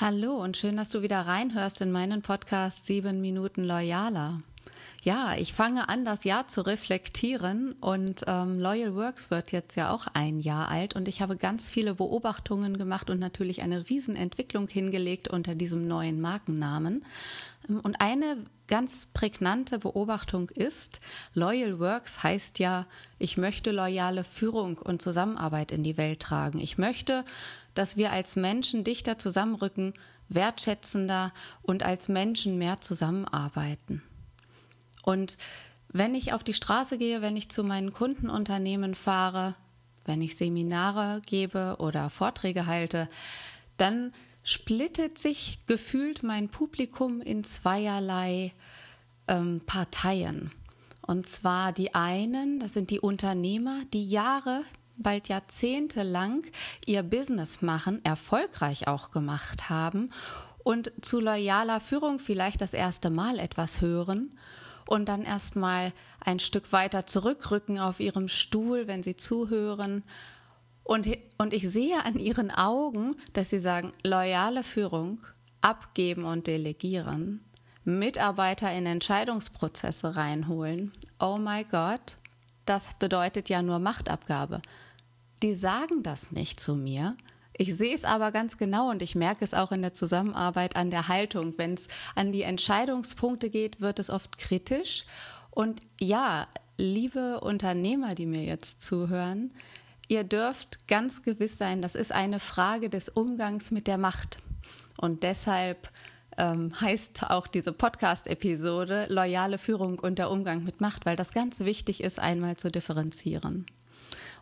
Hallo und schön, dass du wieder reinhörst in meinen Podcast 7 Minuten Loyaler. Ja, ich fange an, das Jahr zu reflektieren und ähm, Loyal Works wird jetzt ja auch ein Jahr alt und ich habe ganz viele Beobachtungen gemacht und natürlich eine Riesenentwicklung hingelegt unter diesem neuen Markennamen. Ähm, und eine ganz prägnante Beobachtung ist, Loyal Works heißt ja, ich möchte loyale Führung und Zusammenarbeit in die Welt tragen. Ich möchte, dass wir als Menschen dichter zusammenrücken, wertschätzender und als Menschen mehr zusammenarbeiten. Und wenn ich auf die Straße gehe, wenn ich zu meinen Kundenunternehmen fahre, wenn ich Seminare gebe oder Vorträge halte, dann splittet sich gefühlt mein Publikum in zweierlei ähm, Parteien. Und zwar die einen, das sind die Unternehmer, die Jahre, bald Jahrzehnte lang ihr Business machen, erfolgreich auch gemacht haben und zu loyaler Führung vielleicht das erste Mal etwas hören und dann erstmal ein Stück weiter zurückrücken auf ihrem Stuhl, wenn sie zuhören und, und ich sehe an ihren Augen, dass sie sagen, loyale Führung, abgeben und delegieren, Mitarbeiter in Entscheidungsprozesse reinholen. Oh my Gott, das bedeutet ja nur Machtabgabe. Die sagen das nicht zu mir. Ich sehe es aber ganz genau und ich merke es auch in der Zusammenarbeit an der Haltung. Wenn es an die Entscheidungspunkte geht, wird es oft kritisch. Und ja, liebe Unternehmer, die mir jetzt zuhören, Ihr dürft ganz gewiss sein, das ist eine Frage des Umgangs mit der Macht. Und deshalb ähm, heißt auch diese Podcast-Episode Loyale Führung und der Umgang mit Macht, weil das ganz wichtig ist, einmal zu differenzieren.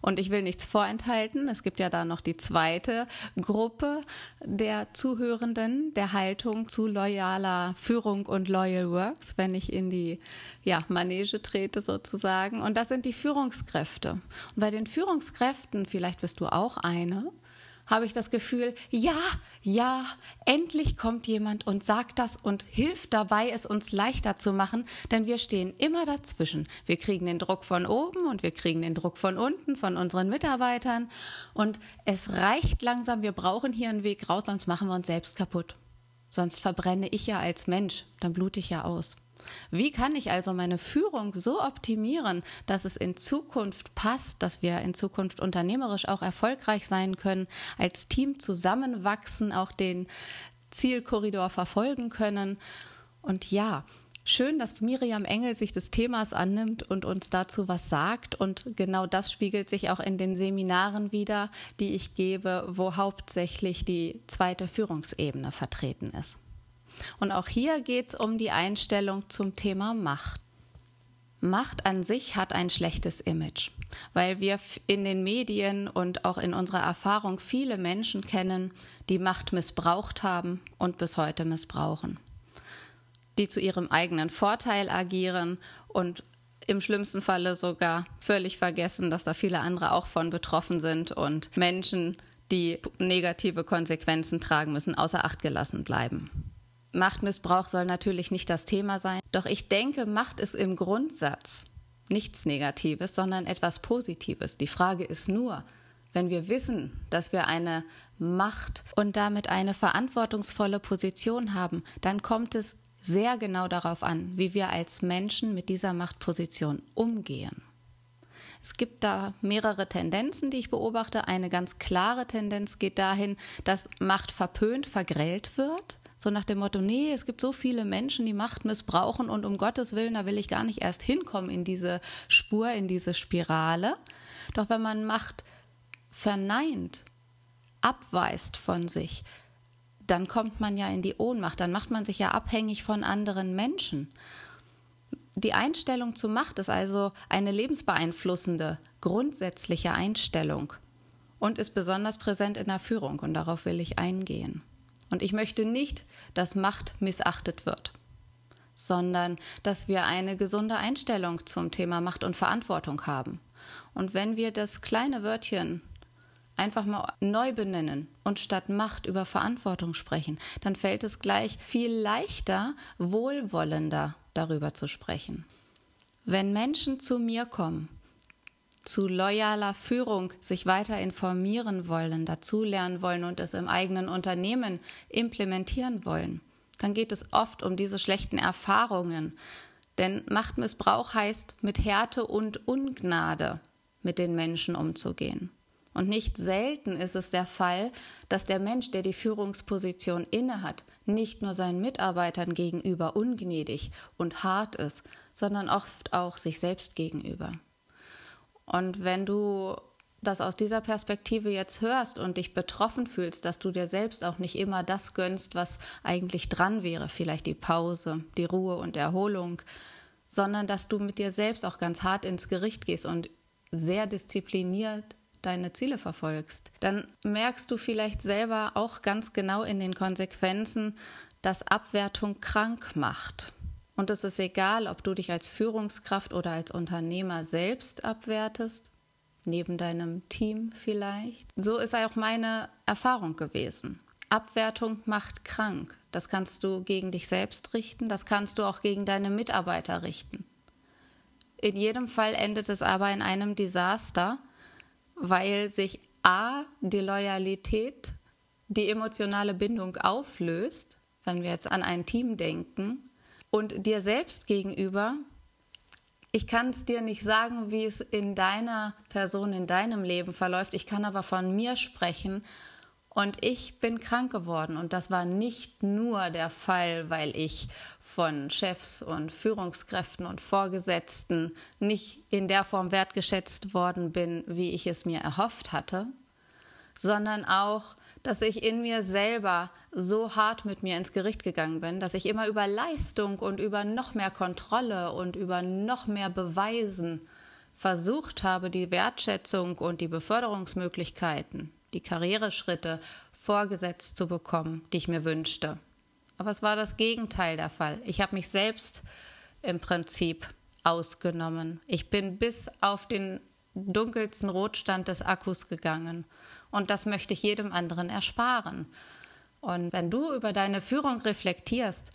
Und ich will nichts vorenthalten. Es gibt ja da noch die zweite Gruppe der Zuhörenden, der Haltung zu loyaler Führung und Loyal Works, wenn ich in die ja, Manege trete sozusagen. Und das sind die Führungskräfte. Und bei den Führungskräften, vielleicht bist du auch eine, habe ich das Gefühl, ja, ja, endlich kommt jemand und sagt das und hilft dabei, es uns leichter zu machen, denn wir stehen immer dazwischen. Wir kriegen den Druck von oben und wir kriegen den Druck von unten, von unseren Mitarbeitern und es reicht langsam, wir brauchen hier einen Weg raus, sonst machen wir uns selbst kaputt. Sonst verbrenne ich ja als Mensch, dann blute ich ja aus. Wie kann ich also meine Führung so optimieren, dass es in Zukunft passt, dass wir in Zukunft unternehmerisch auch erfolgreich sein können, als Team zusammenwachsen, auch den Zielkorridor verfolgen können? Und ja, Schön, dass Miriam Engel sich des Themas annimmt und uns dazu was sagt. Und genau das spiegelt sich auch in den Seminaren wieder, die ich gebe, wo hauptsächlich die zweite Führungsebene vertreten ist. Und auch hier geht es um die Einstellung zum Thema Macht. Macht an sich hat ein schlechtes Image, weil wir in den Medien und auch in unserer Erfahrung viele Menschen kennen, die Macht missbraucht haben und bis heute missbrauchen, die zu ihrem eigenen Vorteil agieren und im schlimmsten Falle sogar völlig vergessen, dass da viele andere auch von betroffen sind und Menschen, die negative Konsequenzen tragen müssen, außer Acht gelassen bleiben. Machtmissbrauch soll natürlich nicht das Thema sein, doch ich denke, Macht ist im Grundsatz nichts Negatives, sondern etwas Positives. Die Frage ist nur, wenn wir wissen, dass wir eine Macht und damit eine verantwortungsvolle Position haben, dann kommt es sehr genau darauf an, wie wir als Menschen mit dieser Machtposition umgehen. Es gibt da mehrere Tendenzen, die ich beobachte. Eine ganz klare Tendenz geht dahin, dass Macht verpönt, vergrellt wird. So nach dem Motto, nee, es gibt so viele Menschen, die Macht missbrauchen und um Gottes Willen, da will ich gar nicht erst hinkommen in diese Spur, in diese Spirale. Doch wenn man Macht verneint, abweist von sich, dann kommt man ja in die Ohnmacht, dann macht man sich ja abhängig von anderen Menschen. Die Einstellung zu Macht ist also eine lebensbeeinflussende, grundsätzliche Einstellung und ist besonders präsent in der Führung und darauf will ich eingehen. Und ich möchte nicht, dass Macht missachtet wird, sondern dass wir eine gesunde Einstellung zum Thema Macht und Verantwortung haben. Und wenn wir das kleine Wörtchen einfach mal neu benennen und statt Macht über Verantwortung sprechen, dann fällt es gleich viel leichter, wohlwollender darüber zu sprechen. Wenn Menschen zu mir kommen zu loyaler Führung sich weiter informieren wollen, dazulernen wollen und es im eigenen Unternehmen implementieren wollen, dann geht es oft um diese schlechten Erfahrungen. Denn Machtmissbrauch heißt, mit Härte und Ungnade mit den Menschen umzugehen. Und nicht selten ist es der Fall, dass der Mensch, der die Führungsposition innehat, nicht nur seinen Mitarbeitern gegenüber ungnädig und hart ist, sondern oft auch sich selbst gegenüber. Und wenn du das aus dieser Perspektive jetzt hörst und dich betroffen fühlst, dass du dir selbst auch nicht immer das gönnst, was eigentlich dran wäre, vielleicht die Pause, die Ruhe und Erholung, sondern dass du mit dir selbst auch ganz hart ins Gericht gehst und sehr diszipliniert deine Ziele verfolgst, dann merkst du vielleicht selber auch ganz genau in den Konsequenzen, dass Abwertung krank macht. Und es ist egal, ob du dich als Führungskraft oder als Unternehmer selbst abwertest, neben deinem Team vielleicht. So ist auch meine Erfahrung gewesen. Abwertung macht krank. Das kannst du gegen dich selbst richten, das kannst du auch gegen deine Mitarbeiter richten. In jedem Fall endet es aber in einem Desaster, weil sich a die Loyalität, die emotionale Bindung auflöst, wenn wir jetzt an ein Team denken, und dir selbst gegenüber, ich kann es dir nicht sagen, wie es in deiner Person, in deinem Leben verläuft. Ich kann aber von mir sprechen. Und ich bin krank geworden. Und das war nicht nur der Fall, weil ich von Chefs und Führungskräften und Vorgesetzten nicht in der Form wertgeschätzt worden bin, wie ich es mir erhofft hatte, sondern auch, dass ich in mir selber so hart mit mir ins Gericht gegangen bin, dass ich immer über Leistung und über noch mehr Kontrolle und über noch mehr Beweisen versucht habe, die Wertschätzung und die Beförderungsmöglichkeiten, die Karriereschritte vorgesetzt zu bekommen, die ich mir wünschte. Aber es war das Gegenteil der Fall. Ich habe mich selbst im Prinzip ausgenommen. Ich bin bis auf den dunkelsten Rotstand des Akkus gegangen und das möchte ich jedem anderen ersparen. Und wenn du über deine Führung reflektierst,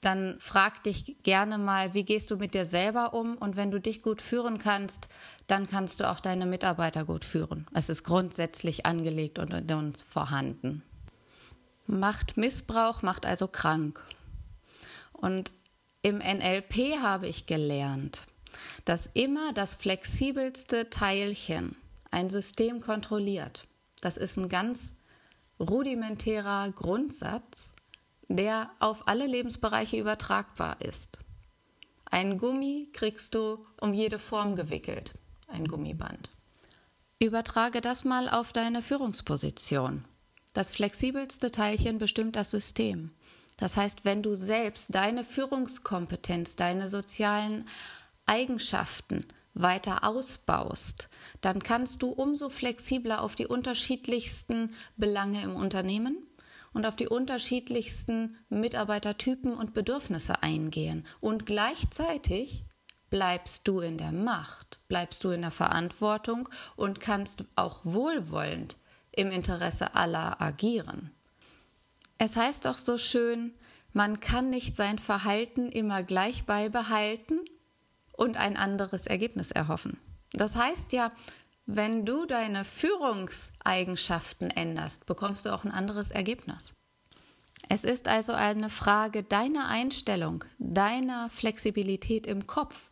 dann frag dich gerne mal, wie gehst du mit dir selber um? Und wenn du dich gut führen kannst, dann kannst du auch deine Mitarbeiter gut führen. Es ist grundsätzlich angelegt und in uns vorhanden. Macht Missbrauch macht also krank. Und im NLP habe ich gelernt, dass immer das flexibelste Teilchen ein System kontrolliert. Das ist ein ganz rudimentärer Grundsatz, der auf alle Lebensbereiche übertragbar ist. Ein Gummi kriegst du um jede Form gewickelt, ein Gummiband. Übertrage das mal auf deine Führungsposition. Das flexibelste Teilchen bestimmt das System. Das heißt, wenn du selbst deine Führungskompetenz, deine sozialen Eigenschaften weiter ausbaust, dann kannst du umso flexibler auf die unterschiedlichsten Belange im Unternehmen und auf die unterschiedlichsten Mitarbeitertypen und Bedürfnisse eingehen. Und gleichzeitig bleibst du in der Macht, bleibst du in der Verantwortung und kannst auch wohlwollend im Interesse aller agieren. Es heißt doch so schön, man kann nicht sein Verhalten immer gleich beibehalten und ein anderes Ergebnis erhoffen. Das heißt ja, wenn du deine Führungseigenschaften änderst, bekommst du auch ein anderes Ergebnis. Es ist also eine Frage deiner Einstellung, deiner Flexibilität im Kopf,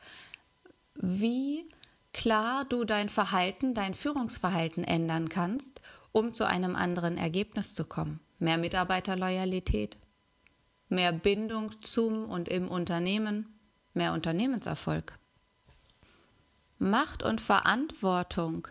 wie klar du dein Verhalten, dein Führungsverhalten ändern kannst, um zu einem anderen Ergebnis zu kommen. Mehr Mitarbeiterloyalität, mehr Bindung zum und im Unternehmen, mehr Unternehmenserfolg. Macht und Verantwortung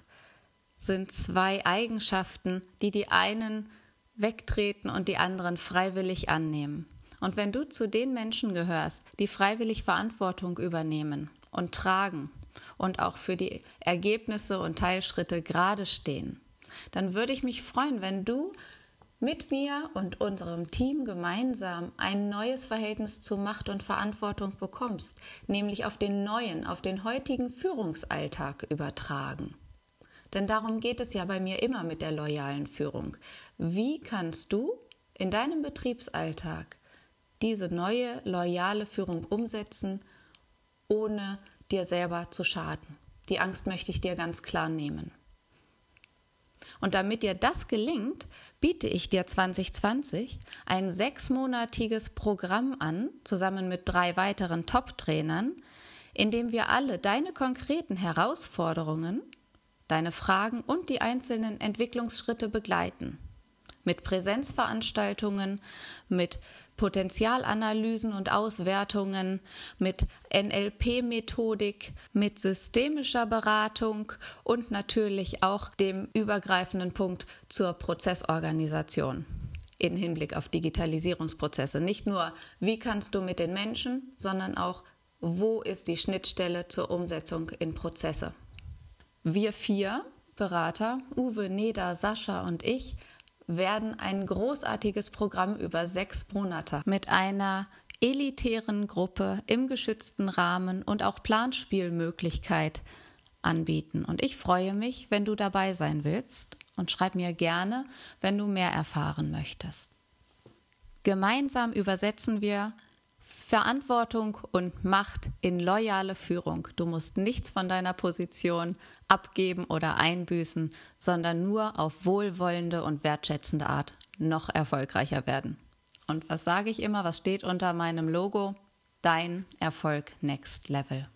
sind zwei Eigenschaften, die die einen wegtreten und die anderen freiwillig annehmen. Und wenn du zu den Menschen gehörst, die freiwillig Verantwortung übernehmen und tragen und auch für die Ergebnisse und Teilschritte gerade stehen, dann würde ich mich freuen, wenn du mit mir und unserem Team gemeinsam ein neues Verhältnis zu Macht und Verantwortung bekommst, nämlich auf den neuen, auf den heutigen Führungsalltag übertragen. Denn darum geht es ja bei mir immer mit der loyalen Führung. Wie kannst du in deinem Betriebsalltag diese neue loyale Führung umsetzen, ohne dir selber zu schaden? Die Angst möchte ich dir ganz klar nehmen. Und damit dir das gelingt, biete ich dir 2020 ein sechsmonatiges Programm an, zusammen mit drei weiteren Top-Trainern, in dem wir alle deine konkreten Herausforderungen, deine Fragen und die einzelnen Entwicklungsschritte begleiten. Mit Präsenzveranstaltungen, mit Potenzialanalysen und Auswertungen, mit NLP-Methodik, mit systemischer Beratung und natürlich auch dem übergreifenden Punkt zur Prozessorganisation in Hinblick auf Digitalisierungsprozesse. Nicht nur, wie kannst du mit den Menschen, sondern auch, wo ist die Schnittstelle zur Umsetzung in Prozesse. Wir vier Berater, Uwe, Neda, Sascha und ich, werden ein großartiges Programm über sechs Monate mit einer elitären Gruppe im geschützten Rahmen und auch Planspielmöglichkeit anbieten. Und ich freue mich, wenn du dabei sein willst und schreib mir gerne, wenn du mehr erfahren möchtest. Gemeinsam übersetzen wir Verantwortung und Macht in loyale Führung. Du musst nichts von deiner Position abgeben oder einbüßen, sondern nur auf wohlwollende und wertschätzende Art noch erfolgreicher werden. Und was sage ich immer, was steht unter meinem Logo? Dein Erfolg Next Level.